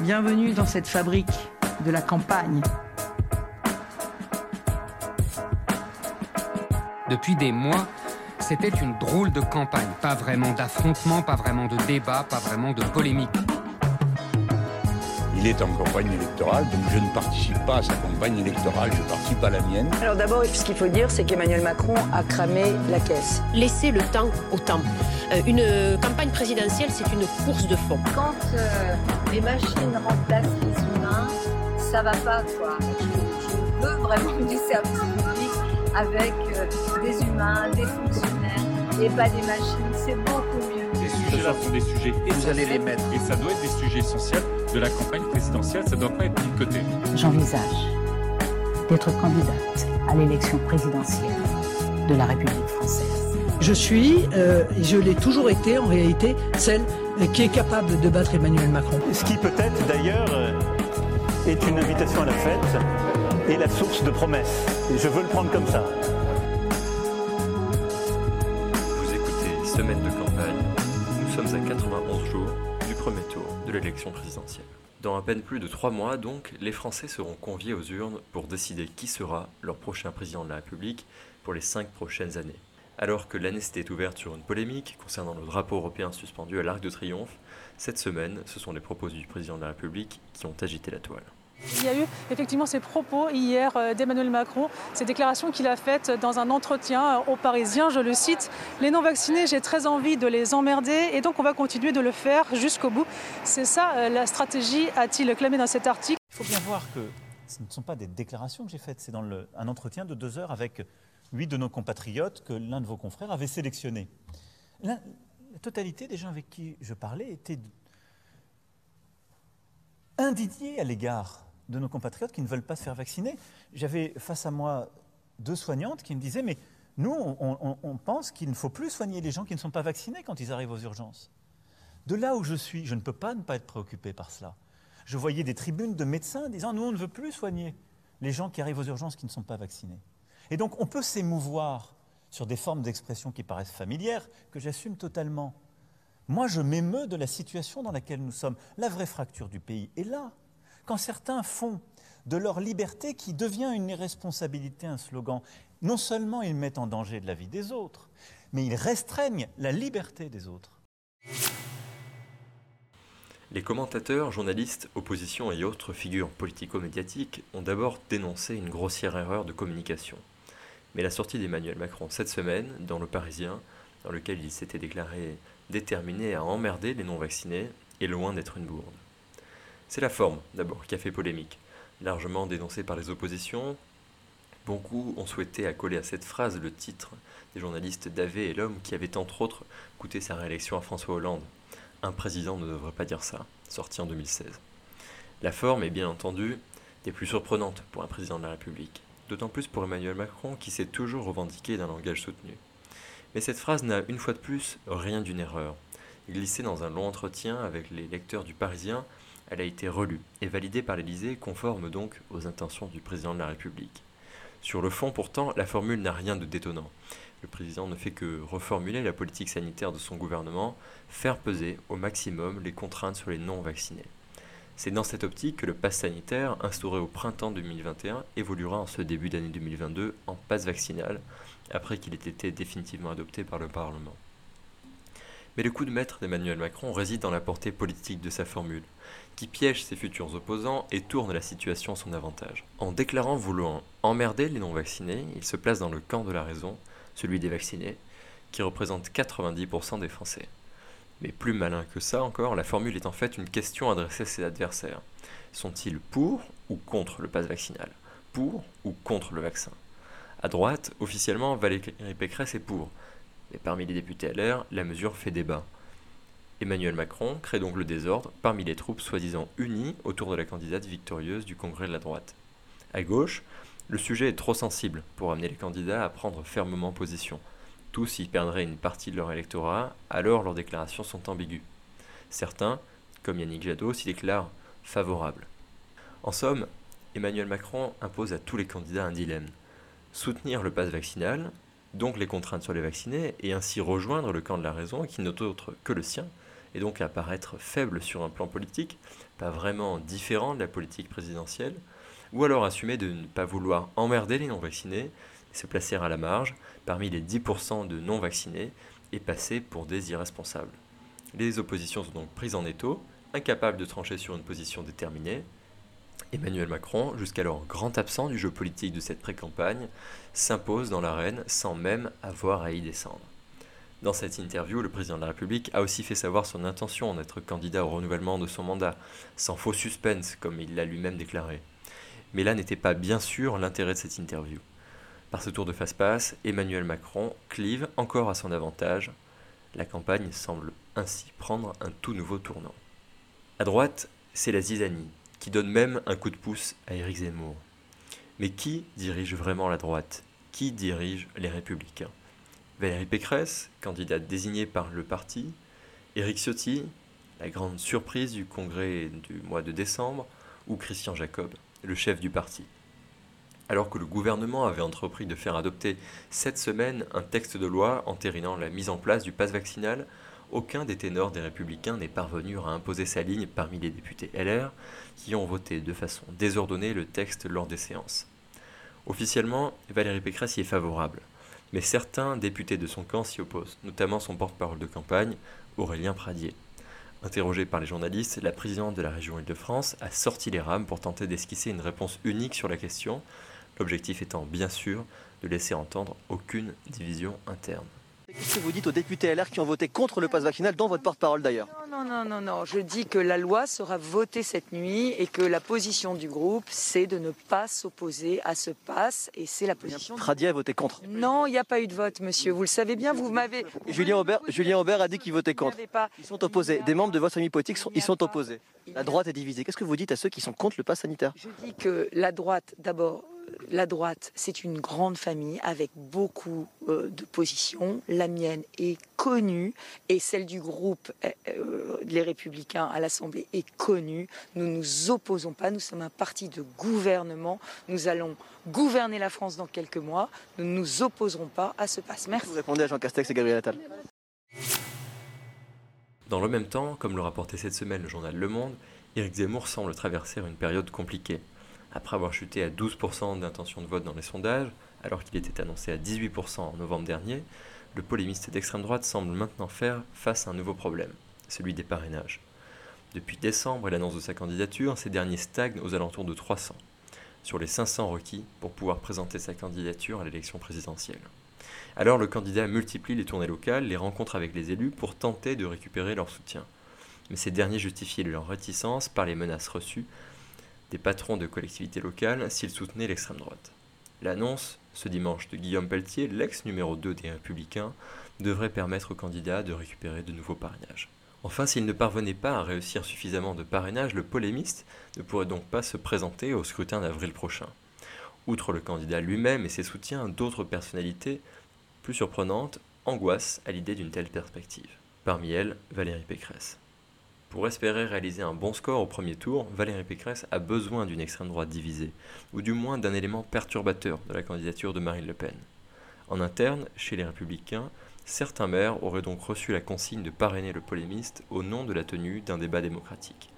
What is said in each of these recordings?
Bienvenue dans cette fabrique de la campagne. Depuis des mois, c'était une drôle de campagne. Pas vraiment d'affrontement, pas vraiment de débat, pas vraiment de polémique. Est en campagne électorale, donc je ne participe pas à sa campagne électorale, je participe à la mienne. Alors d'abord, ce qu'il faut dire, c'est qu'Emmanuel Macron a cramé la caisse. Laissez le temps au temps. Euh, une campagne présidentielle, c'est une course de fond. Quand euh, les machines remplacent les humains, ça va pas, quoi. Je, veux vraiment du service public avec euh, des humains, des fonctionnaires et pas des machines. C'est beaucoup mieux. Ces sujets-là sont des sujets Vous allez les mettre. Et ça doit être des sujets essentiels de la campagne présidentielle. Ça ne doit pas être mis de côté. J'envisage d'être candidate à l'élection présidentielle de la République française. Je suis, euh, et je l'ai toujours été en réalité, celle qui est capable de battre Emmanuel Macron. Ce qui peut-être d'ailleurs est une invitation à la fête et la source de promesses. Et je veux le prendre comme ça. Vous écoutez Semaine de campagne. Nous sommes à 91 jours de l'élection présidentielle. Dans à peine plus de trois mois, donc, les Français seront conviés aux urnes pour décider qui sera leur prochain président de la République pour les cinq prochaines années. Alors que l'année s'était ouverte sur une polémique concernant le drapeau européen suspendu à l'Arc de Triomphe, cette semaine, ce sont les propos du président de la République qui ont agité la toile. Il y a eu effectivement ces propos hier euh, d'Emmanuel Macron, ces déclarations qu'il a faites dans un entretien aux Parisiens, je le cite, les non-vaccinés, j'ai très envie de les emmerder et donc on va continuer de le faire jusqu'au bout. C'est ça euh, la stratégie, a-t-il clamé dans cet article. Il faut bien voir que ce ne sont pas des déclarations que j'ai faites, c'est dans un entretien de deux heures avec huit de nos compatriotes que l'un de vos confrères avait sélectionnés. La, la totalité des gens avec qui je parlais étaient indignés à l'égard de nos compatriotes qui ne veulent pas se faire vacciner. J'avais face à moi deux soignantes qui me disaient, mais nous, on, pense qu'il ne faut plus soigner les gens qui ne sont pas vaccinés quand ils arrivent aux urgences. De là où je suis, je ne peux pas ne pas être préoccupé par cela. Je voyais des tribunes de médecins disant, nous, on ne veut plus soigner les gens qui arrivent aux urgences qui ne sont pas vaccinés. Et donc, on peut s'émouvoir sur des formes d'expression qui paraissent familières, que j'assume totalement. Moi, je m'émeus de la situation dans laquelle nous sommes. La vraie fracture du pays est là quand certains font de leur liberté qui devient une irresponsabilité un slogan, non seulement ils mettent en danger la vie des autres, mais ils restreignent la liberté des autres. Les commentateurs, journalistes, oppositions et autres figures politico-médiatiques ont d'abord dénoncé une grossière erreur de communication. Mais la sortie d'Emmanuel Macron cette semaine, dans Le Parisien, dans lequel il s'était déclaré déterminé à emmerder les non-vaccinés, est loin d'être une bourde. C'est la forme, d'abord, qui a fait polémique. Largement dénoncée par les oppositions, beaucoup ont souhaité accoler à cette phrase le titre des journalistes d'Avé et l'homme qui avait entre autres coûté sa réélection à François Hollande. Un président ne devrait pas dire ça, sorti en 2016. La forme est bien entendu des plus surprenantes pour un président de la République, d'autant plus pour Emmanuel Macron qui s'est toujours revendiqué d'un langage soutenu. Mais cette phrase n'a une fois de plus rien d'une erreur. Glissée dans un long entretien avec les lecteurs du Parisien, elle a été relue et validée par l'Élysée, conforme donc aux intentions du président de la République. Sur le fond, pourtant, la formule n'a rien de détonnant. Le président ne fait que reformuler la politique sanitaire de son gouvernement, faire peser au maximum les contraintes sur les non-vaccinés. C'est dans cette optique que le pass sanitaire, instauré au printemps 2021, évoluera en ce début d'année 2022 en passe vaccinal, après qu'il ait été définitivement adopté par le Parlement. Mais le coup de maître d'Emmanuel Macron réside dans la portée politique de sa formule, qui piège ses futurs opposants et tourne la situation à son avantage. En déclarant vouloir emmerder les non-vaccinés, il se place dans le camp de la raison, celui des vaccinés, qui représente 90% des Français. Mais plus malin que ça encore, la formule est en fait une question adressée à ses adversaires. Sont-ils pour ou contre le pass vaccinal? Pour ou contre le vaccin? À droite, officiellement, Valérie Pécresse est pour, mais parmi les députés LR, la mesure fait débat. Emmanuel Macron crée donc le désordre parmi les troupes soi-disant unies autour de la candidate victorieuse du Congrès de la droite. À gauche, le sujet est trop sensible pour amener les candidats à prendre fermement position. Tous y perdraient une partie de leur électorat, alors leurs déclarations sont ambiguës. Certains, comme Yannick Jadot, s'y déclarent favorables. En somme, Emmanuel Macron impose à tous les candidats un dilemme. Soutenir le pass vaccinal, donc les contraintes sur les vaccinés, et ainsi rejoindre le camp de la raison qui n'est autre que le sien, et donc à paraître faible sur un plan politique, pas vraiment différent de la politique présidentielle, ou alors assumer de ne pas vouloir emmerder les non-vaccinés se placer à la marge parmi les 10% de non-vaccinés et passer pour des irresponsables. Les oppositions sont donc prises en étau, incapables de trancher sur une position déterminée. Emmanuel Macron, jusqu'alors grand absent du jeu politique de cette pré-campagne, s'impose dans l'arène sans même avoir à y descendre. Dans cette interview, le président de la République a aussi fait savoir son intention d'être candidat au renouvellement de son mandat, sans faux suspense, comme il l'a lui-même déclaré. Mais là n'était pas bien sûr l'intérêt de cette interview. Par ce tour de face-passe, Emmanuel Macron clive encore à son avantage. La campagne semble ainsi prendre un tout nouveau tournant. À droite, c'est la zizanie, qui donne même un coup de pouce à Éric Zemmour. Mais qui dirige vraiment la droite? Qui dirige les républicains? Valérie Pécresse, candidate désignée par le parti, Éric Ciotti, la grande surprise du congrès du mois de décembre, ou Christian Jacob, le chef du parti. Alors que le gouvernement avait entrepris de faire adopter cette semaine un texte de loi entérinant la mise en place du pass vaccinal, aucun des ténors des républicains n'est parvenu à imposer sa ligne parmi les députés LR qui ont voté de façon désordonnée le texte lors des séances. Officiellement, Valérie Pécresse y est favorable mais certains députés de son camp s'y opposent, notamment son porte-parole de campagne, Aurélien Pradier. Interrogé par les journalistes, la présidente de la région Île-de-France a sorti les rames pour tenter d'esquisser une réponse unique sur la question, l'objectif étant bien sûr de laisser entendre aucune division interne. Qu'est-ce que vous dites aux députés LR qui ont voté contre le pass vaccinal, dont votre porte-parole d'ailleurs? Non, non, non, non. Je dis que la loi sera votée cette nuit et que la position du groupe, c'est de ne pas s'opposer à ce pass. Et c'est la position. Pradier a voté contre. Non, il n'y a pas eu de vote, monsieur. Vous le savez bien, vous m'avez. Julien Aubert, Julien Aubert a dit qu'il votait contre. Ils sont opposés. Des membres de votre famille politique sont, ils sont opposés. La droite est divisée. Qu'est-ce que vous dites à ceux qui sont contre le pass sanitaire? Je dis que la droite, d'abord, la droite, c'est une grande famille avec beaucoup euh, de positions. La mienne est connue et celle du groupe euh, euh, Les Républicains à l'Assemblée est connue. Nous ne nous opposons pas, nous sommes un parti de gouvernement. Nous allons gouverner la France dans quelques mois. Nous ne nous opposerons pas à ce passe. Merci. Vous répondez à Jean Castex et Gabriel Attal. Dans le même temps, comme le rapportait cette semaine le journal Le Monde, Éric Zemmour semble traverser une période compliquée. Après avoir chuté à 12% d'intention de vote dans les sondages, alors qu'il était annoncé à 18% en novembre dernier, le polémiste d'extrême droite semble maintenant faire face à un nouveau problème, celui des parrainages. Depuis décembre et l'annonce de sa candidature, ces derniers stagnent aux alentours de 300, sur les 500 requis pour pouvoir présenter sa candidature à l'élection présidentielle. Alors le candidat multiplie les tournées locales, les rencontres avec les élus pour tenter de récupérer leur soutien. Mais ces derniers justifient leur réticence par les menaces reçues des patrons de collectivités locales s'ils soutenaient l'extrême droite. L'annonce, ce dimanche, de Guillaume Pelletier, l'ex numéro 2 des Républicains, devrait permettre aux candidats de récupérer de nouveaux parrainages. Enfin, s'il ne parvenait pas à réussir suffisamment de parrainages, le polémiste ne pourrait donc pas se présenter au scrutin d'avril prochain. Outre le candidat lui-même et ses soutiens, d'autres personnalités, plus surprenantes, angoissent à l'idée d'une telle perspective. Parmi elles, Valérie Pécresse. Pour espérer réaliser un bon score au premier tour, Valérie Pécresse a besoin d'une extrême droite divisée, ou du moins d'un élément perturbateur de la candidature de Marine Le Pen. En interne, chez les Républicains, certains maires auraient donc reçu la consigne de parrainer le polémiste au nom de la tenue d'un débat démocratique.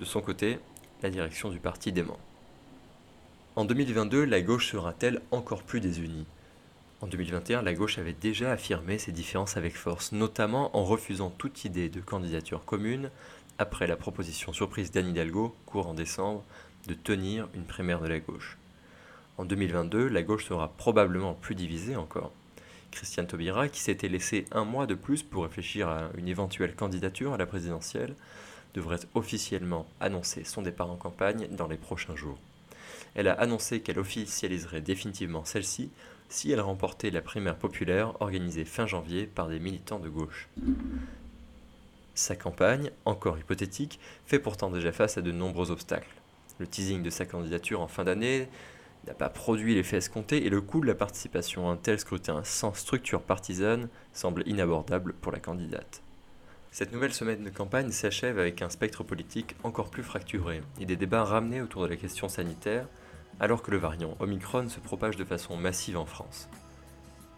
De son côté, la direction du parti dément. En 2022, la gauche sera-t-elle encore plus désunie? En 2021, la gauche avait déjà affirmé ses différences avec force, notamment en refusant toute idée de candidature commune après la proposition surprise d'Anne Hidalgo, court en décembre, de tenir une primaire de la gauche. En 2022, la gauche sera probablement plus divisée encore. Christiane Taubira, qui s'était laissé un mois de plus pour réfléchir à une éventuelle candidature à la présidentielle, devrait officiellement annoncer son départ en campagne dans les prochains jours. Elle a annoncé qu'elle officialiserait définitivement celle-ci si elle remportait la primaire populaire organisée fin janvier par des militants de gauche. Sa campagne, encore hypothétique, fait pourtant déjà face à de nombreux obstacles. Le teasing de sa candidature en fin d'année n'a pas produit l'effet escompté et le coût de la participation à un tel scrutin sans structure partisane semble inabordable pour la candidate. Cette nouvelle semaine de campagne s'achève avec un spectre politique encore plus fracturé et des débats ramenés autour de la question sanitaire, alors que le variant Omicron se propage de façon massive en France.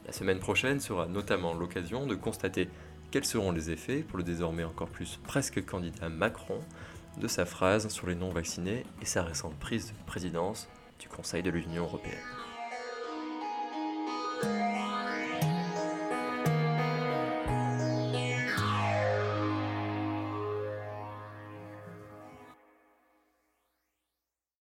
La semaine prochaine sera notamment l'occasion de constater Quels seront les effets pour le désormais encore plus presque candidat Macron de sa phrase sur les non-vaccinés et sa récente prise de présidence du Conseil de l'Union européenne